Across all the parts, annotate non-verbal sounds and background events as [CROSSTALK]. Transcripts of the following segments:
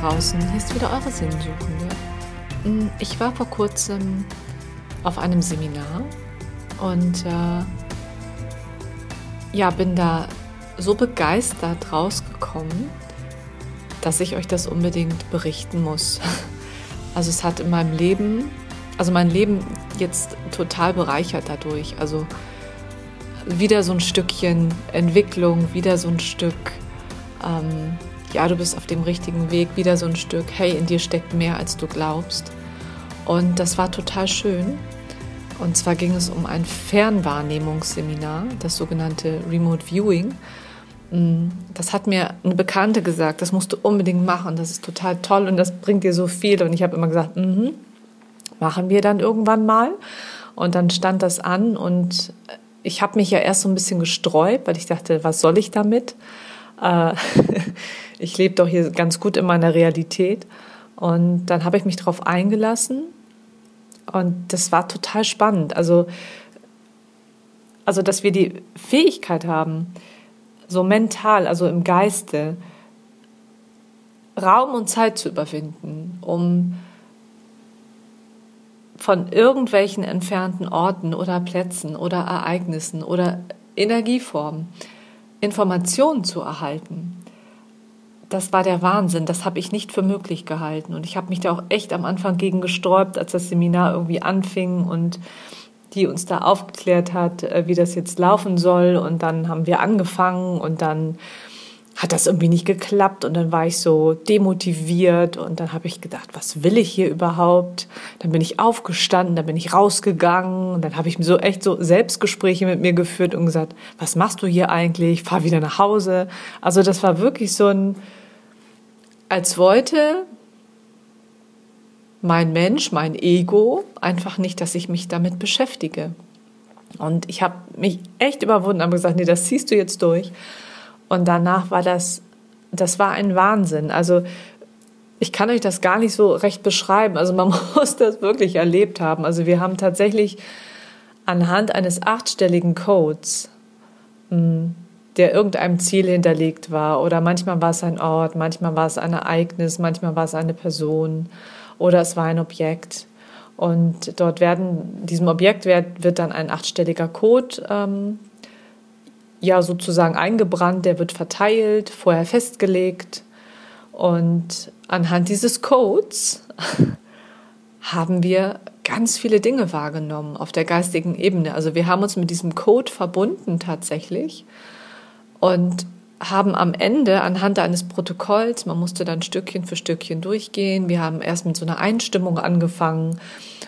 draußen, hier ist wieder eure Sinnsuchende. Hm, ich war vor kurzem auf einem Seminar und äh, ja, bin da so begeistert rausgekommen, dass ich euch das unbedingt berichten muss. [LAUGHS] Also es hat in meinem Leben, also mein Leben jetzt total bereichert dadurch. Also wieder so ein Stückchen Entwicklung, wieder so ein Stück ähm, ja, du bist auf dem richtigen Weg, wieder so ein Stück, hey, in dir steckt mehr, als du glaubst. Und das war total schön. Und zwar ging es um ein Fernwahrnehmungsseminar, das sogenannte Remote Viewing. Mm, das hat mir eine Bekannte gesagt, das musst du unbedingt machen, das ist total toll und das bringt dir so viel. Und ich habe immer gesagt, mm machen wir dann irgendwann mal. Und dann stand das an und ich habe mich ja erst so ein bisschen gesträubt, weil ich dachte, was soll ich damit? Äh, [LAUGHS] ich lebe doch hier ganz gut in meiner Realität. Und dann habe ich mich darauf eingelassen und das war total spannend. Also, also, dass wir die Fähigkeit haben, so mental, also im Geiste, Raum und Zeit zu überwinden, um von irgendwelchen entfernten Orten oder Plätzen oder Ereignissen oder Energieformen Informationen zu erhalten das war der Wahnsinn. Das habe ich nicht für möglich gehalten. Und ich habe mich da auch echt am Anfang gegen gesträubt, als das Seminar irgendwie anfing und die uns da aufgeklärt hat, äh, wie das jetzt laufen soll. Und dann haben wir angefangen und dann hat das irgendwie nicht geklappt und dann war ich so demotiviert und dann habe ich gedacht, was will ich hier überhaupt? Dann bin ich aufgestanden, dann bin ich rausgegangen und dann habe ich so echt so Selbstgespräche mit mir geführt und gesagt, was machst du hier eigentlich? Fahr wieder nach Hause. Also das war wirklich so ein als wollte mein Mensch, mein Ego einfach nicht, dass ich mich damit beschäftige. Und ich habe mich echt überwunden, aber gesagt, nee, das ziehst du jetzt durch. Und danach war das, das war ein Wahnsinn. Also ich kann euch das gar nicht so recht beschreiben. Also man [LAUGHS] muss das wirklich erlebt haben. Also wir haben tatsächlich anhand eines achtstelligen Codes hm, der irgendeinem Ziel hinterlegt war. Oder manchmal war es ein Ort, manchmal war es ein Ereignis, manchmal war es eine Person oder es war ein Objekt. Und dort werden, diesem Objekt wird, wird dann ein achtstelliger Code ähm, ja sozusagen eingebrannt, der wird verteilt, vorher festgelegt. Und anhand dieses Codes [LAUGHS] haben wir ganz viele Dinge wahrgenommen auf der geistigen Ebene. Also wir haben uns mit diesem Code verbunden tatsächlich und haben am Ende anhand eines Protokolls, man musste dann Stückchen für Stückchen durchgehen, wir haben erst mit so einer Einstimmung angefangen,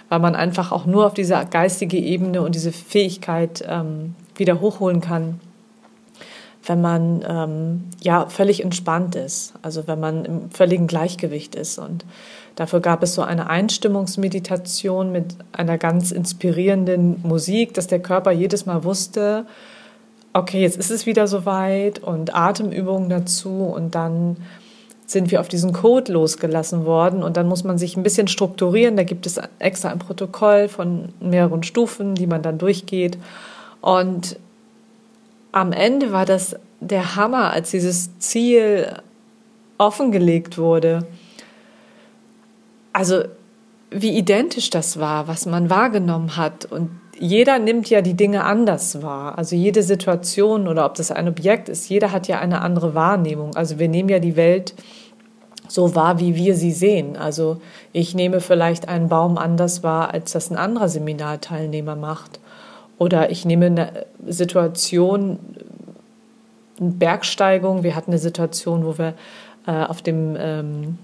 weil man einfach auch nur auf diese geistige Ebene und diese Fähigkeit ähm, wieder hochholen kann, wenn man ähm, ja völlig entspannt ist, also wenn man im völligen Gleichgewicht ist. Und dafür gab es so eine Einstimmungsmeditation mit einer ganz inspirierenden Musik, dass der Körper jedes Mal wusste, okay, jetzt ist es wieder soweit und Atemübungen dazu und dann sind wir auf diesen Code losgelassen worden und dann muss man sich ein bisschen strukturieren. Da gibt es extra ein Protokoll von mehreren Stufen, die man dann durchgeht. Und am Ende war das der Hammer, als dieses Ziel offengelegt wurde. Also wie identisch das war, was man wahrgenommen hat und jeder nimmt ja die Dinge anders wahr. Also jede Situation oder ob das ein Objekt ist, jeder hat ja eine andere Wahrnehmung. Also wir nehmen ja die Welt so wahr, wie wir sie sehen. Also ich nehme vielleicht einen Baum anders wahr, als das ein anderer Seminarteilnehmer macht. Oder ich nehme eine Situation, eine Bergsteigung. Wir hatten eine Situation, wo wir äh, auf dem ähm,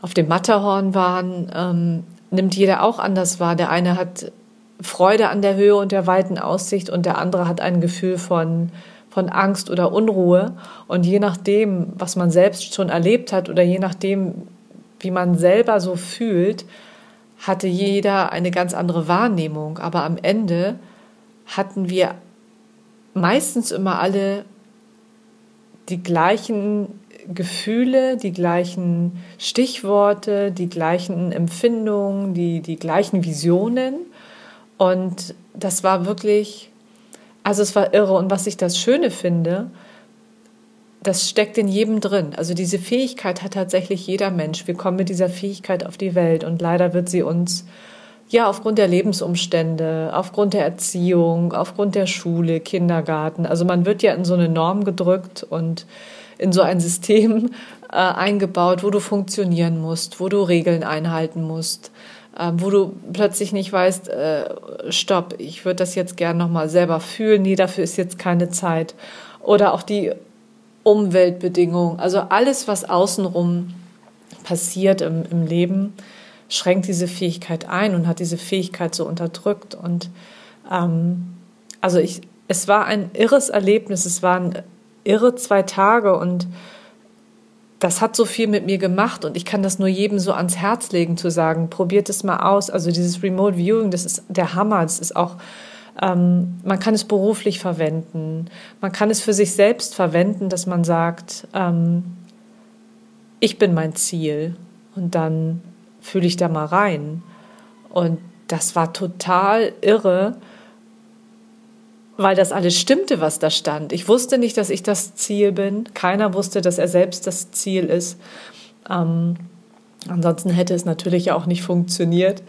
auf dem Matterhorn waren, ähm, nimmt jeder auch anders wahr. Der eine hat Freude an der Höhe und der weiten Aussicht und der andere hat ein Gefühl von, von Angst oder Unruhe. Und je nachdem, was man selbst schon erlebt hat oder je nachdem, wie man selber so fühlt, hatte jeder eine ganz andere Wahrnehmung. Aber am Ende hatten wir meistens immer alle die gleichen Gefühle, die gleichen Stichworte, die gleichen Empfindungen, die, die gleichen Visionen. Und das war wirklich, also es war irre. Und was ich das Schöne finde, das steckt in jedem drin. Also diese Fähigkeit hat tatsächlich jeder Mensch. Wir kommen mit dieser Fähigkeit auf die Welt und leider wird sie uns ja aufgrund der Lebensumstände, aufgrund der Erziehung, aufgrund der Schule, Kindergarten. Also man wird ja in so eine Norm gedrückt und in so ein System äh, eingebaut, wo du funktionieren musst, wo du Regeln einhalten musst, äh, wo du plötzlich nicht weißt, äh, stopp, ich würde das jetzt gern nochmal selber fühlen, nee, dafür ist jetzt keine Zeit. Oder auch die Umweltbedingungen, also alles, was außenrum passiert im, im Leben, schränkt diese Fähigkeit ein und hat diese Fähigkeit so unterdrückt. Und ähm, also ich, es war ein irres Erlebnis, es waren irre zwei Tage und das hat so viel mit mir gemacht und ich kann das nur jedem so ans Herz legen zu sagen, probiert es mal aus. Also dieses Remote Viewing, das ist der Hammer. Das ist auch, ähm, man kann es beruflich verwenden. Man kann es für sich selbst verwenden, dass man sagt, ähm, ich bin mein Ziel und dann fühle ich da mal rein. Und das war total irre, weil das alles stimmte, was da stand. Ich wusste nicht, dass ich das Ziel bin. Keiner wusste, dass er selbst das Ziel ist. Ähm, ansonsten hätte es natürlich auch nicht funktioniert.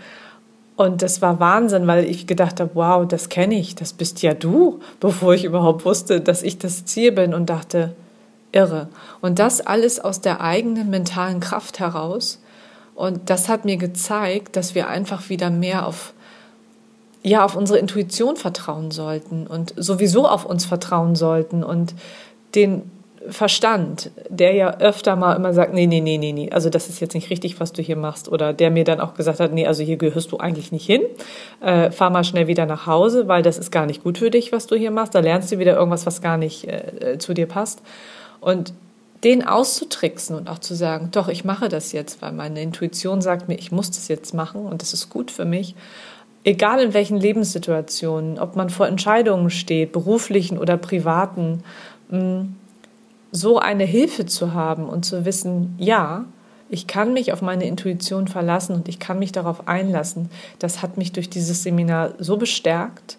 Und das war Wahnsinn, weil ich gedacht habe, wow, das kenne ich, das bist ja du, bevor ich überhaupt wusste, dass ich das Ziel bin und dachte, irre. Und das alles aus der eigenen mentalen Kraft heraus. Und das hat mir gezeigt, dass wir einfach wieder mehr auf ja auf unsere Intuition vertrauen sollten und sowieso auf uns vertrauen sollten und den Verstand, der ja öfter mal immer sagt, nee, nee, nee, nee, nee, also das ist jetzt nicht richtig, was du hier machst, oder der mir dann auch gesagt hat, nee, also hier gehörst du eigentlich nicht hin, äh, fahr mal schnell wieder nach Hause, weil das ist gar nicht gut für dich, was du hier machst, da lernst du wieder irgendwas, was gar nicht äh, zu dir passt. Und den auszutricksen und auch zu sagen, doch, ich mache das jetzt, weil meine Intuition sagt mir, ich muss das jetzt machen und das ist gut für mich. Egal in welchen Lebenssituationen, ob man vor Entscheidungen steht, beruflichen oder privaten, mm, so eine Hilfe zu haben und zu wissen, ja, ich kann mich auf meine Intuition verlassen und ich kann mich darauf einlassen, das hat mich durch dieses Seminar so bestärkt,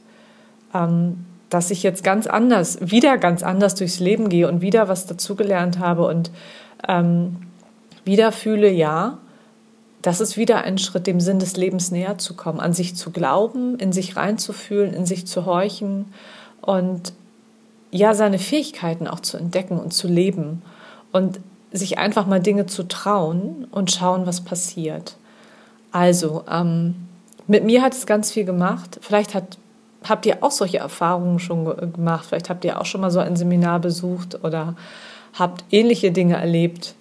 ähm, dass ich jetzt ganz anders, wieder ganz anders durchs Leben gehe und wieder was dazugelernt habe und ähm, wieder fühle, ja, das ist wieder ein Schritt, dem Sinn des Lebens näher zu kommen, an sich zu glauben, in sich reinzufühlen, in sich zu horchen und ja, seine Fähigkeiten auch zu entdecken und zu leben und sich einfach mal Dinge zu trauen und schauen, was passiert. Also, ähm, mit mir hat es ganz viel gemacht. Vielleicht hat, habt ihr auch solche Erfahrungen schon gemacht. Vielleicht habt ihr auch schon mal so ein Seminar besucht oder habt ähnliche Dinge erlebt.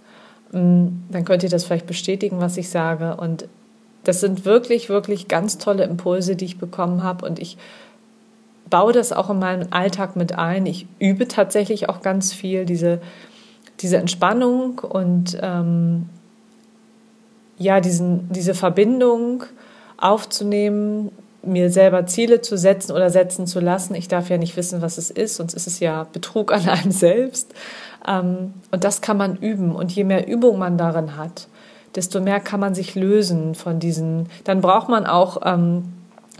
Mm, dann könnt ihr das vielleicht bestätigen, was ich sage. Und das sind wirklich, wirklich ganz tolle Impulse, die ich bekommen habe. Und ich baue das auch in meinen Alltag mit ein. Ich übe tatsächlich auch ganz viel diese, diese Entspannung und ähm, ja, diesen, diese Verbindung aufzunehmen, mir selber Ziele zu setzen oder setzen zu lassen. Ich darf ja nicht wissen, was es ist, sonst ist es ja Betrug an einem selbst. Ähm, und das kann man üben. Und je mehr Übung man darin hat, desto mehr kann man sich lösen von diesen. Dann braucht man auch ähm,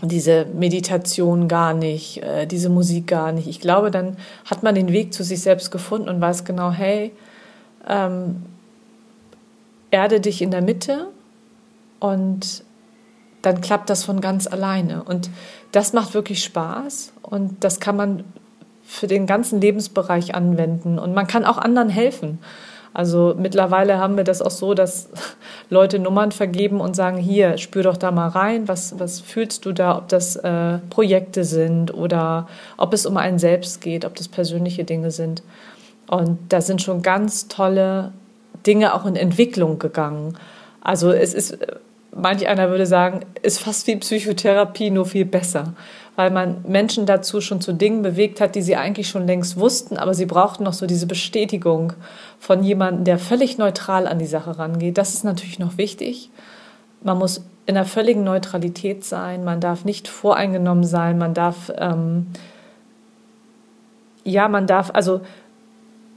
diese Meditation gar nicht, äh, diese Musik gar nicht. Ich glaube, dann hat man den Weg zu sich selbst gefunden und weiß genau, hey, ähm, erde dich in der Mitte und dann klappt das von ganz alleine. Und das macht wirklich Spaß und das kann man für den ganzen Lebensbereich anwenden und man kann auch anderen helfen. Also mittlerweile haben wir das auch so, dass [LAUGHS] Leute Nummern vergeben und sagen, hier, spür doch da mal rein, was, was fühlst du da, ob das äh, Projekte sind oder ob es um einen selbst geht, ob das persönliche Dinge sind. Und da sind schon ganz tolle Dinge auch in Entwicklung gegangen. Also es ist, manch einer würde sagen, ist fast wie Psychotherapie, nur viel besser weil man Menschen dazu schon zu Dingen bewegt hat, die sie eigentlich schon längst wussten, aber sie brauchten noch so diese Bestätigung von jemandem, der völlig neutral an die Sache rangeht. Das ist natürlich noch wichtig. Man muss in einer völligen Neutralität sein, man darf nicht voreingenommen sein, man darf, ähm, ja, man darf, also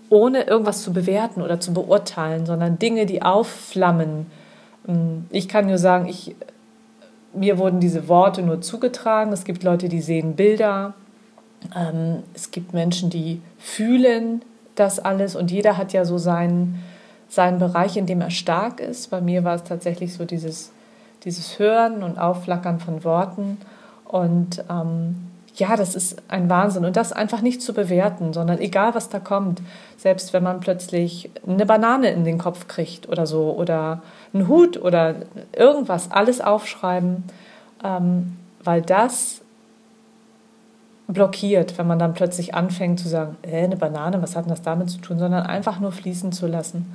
ohne irgendwas zu bewerten oder zu beurteilen, sondern Dinge, die aufflammen. Ähm, ich kann nur sagen, ich mir wurden diese Worte nur zugetragen. Es gibt Leute, die sehen Bilder. Ähm, es gibt Menschen, die fühlen das alles und jeder hat ja so seinen, seinen Bereich, in dem er stark ist. Bei mir war es tatsächlich so dieses, dieses Hören und Aufflackern von Worten und ähm, ja, das ist ein Wahnsinn. Und das einfach nicht zu bewerten, sondern egal, was da kommt, selbst wenn man plötzlich eine Banane in den Kopf kriegt oder so, oder einen Hut oder irgendwas, alles aufschreiben, ähm, weil das blockiert, wenn man dann plötzlich anfängt zu sagen, äh, eine Banane, was hat denn das damit zu tun, sondern einfach nur fließen zu lassen.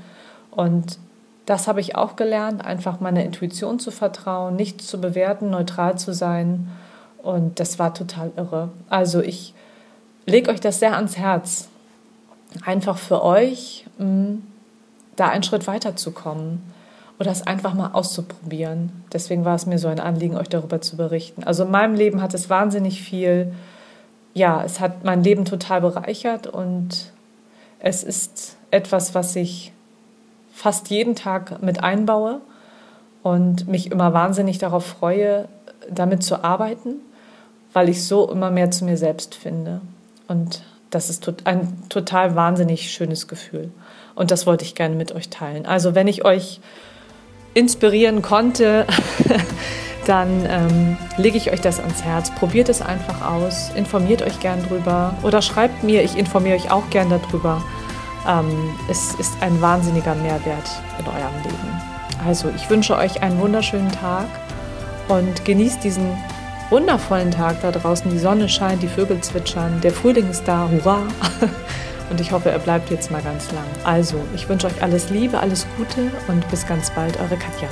Und das habe ich auch gelernt, einfach meiner Intuition zu vertrauen, nichts zu bewerten, neutral zu sein und das war total irre. Also ich lege euch das sehr ans Herz, einfach für euch mh, mm, da einen Schritt weiterzukommen oder es einfach mal auszuprobieren. Deswegen war es mir so ein Anliegen, euch darüber zu berichten. Also in meinem Leben hat es wahnsinnig viel, ja, es hat mein Leben total bereichert und es ist etwas, was ich fast jeden Tag mit einbaue und mich immer wahnsinnig darauf freue, damit zu arbeiten weil ich so immer mehr zu mir selbst finde. Und das ist ein total wahnsinnig schönes Gefühl. Und das wollte ich gerne mit euch teilen. Also wenn ich euch inspirieren konnte, [LAUGHS] dann ähm, lege ich euch das ans Herz. Probiert es einfach aus, informiert euch gern drüber oder schreibt mir, ich informiere euch auch gern darüber. Ähm, es ist ein wahnsinniger Mehrwert in eurem Leben. Also ich wünsche euch einen wunderschönen Tag und genießt diesen wundervollen Tag da draußen. Die Sonne scheint, die Vögel zwitschern, der Frühling ist da, hurra! [LAUGHS] Und ich hoffe, er bleibt jetzt mal ganz lang. Also, ich wünsche euch alles Liebe, alles Gute und bis ganz bald, eure Katja.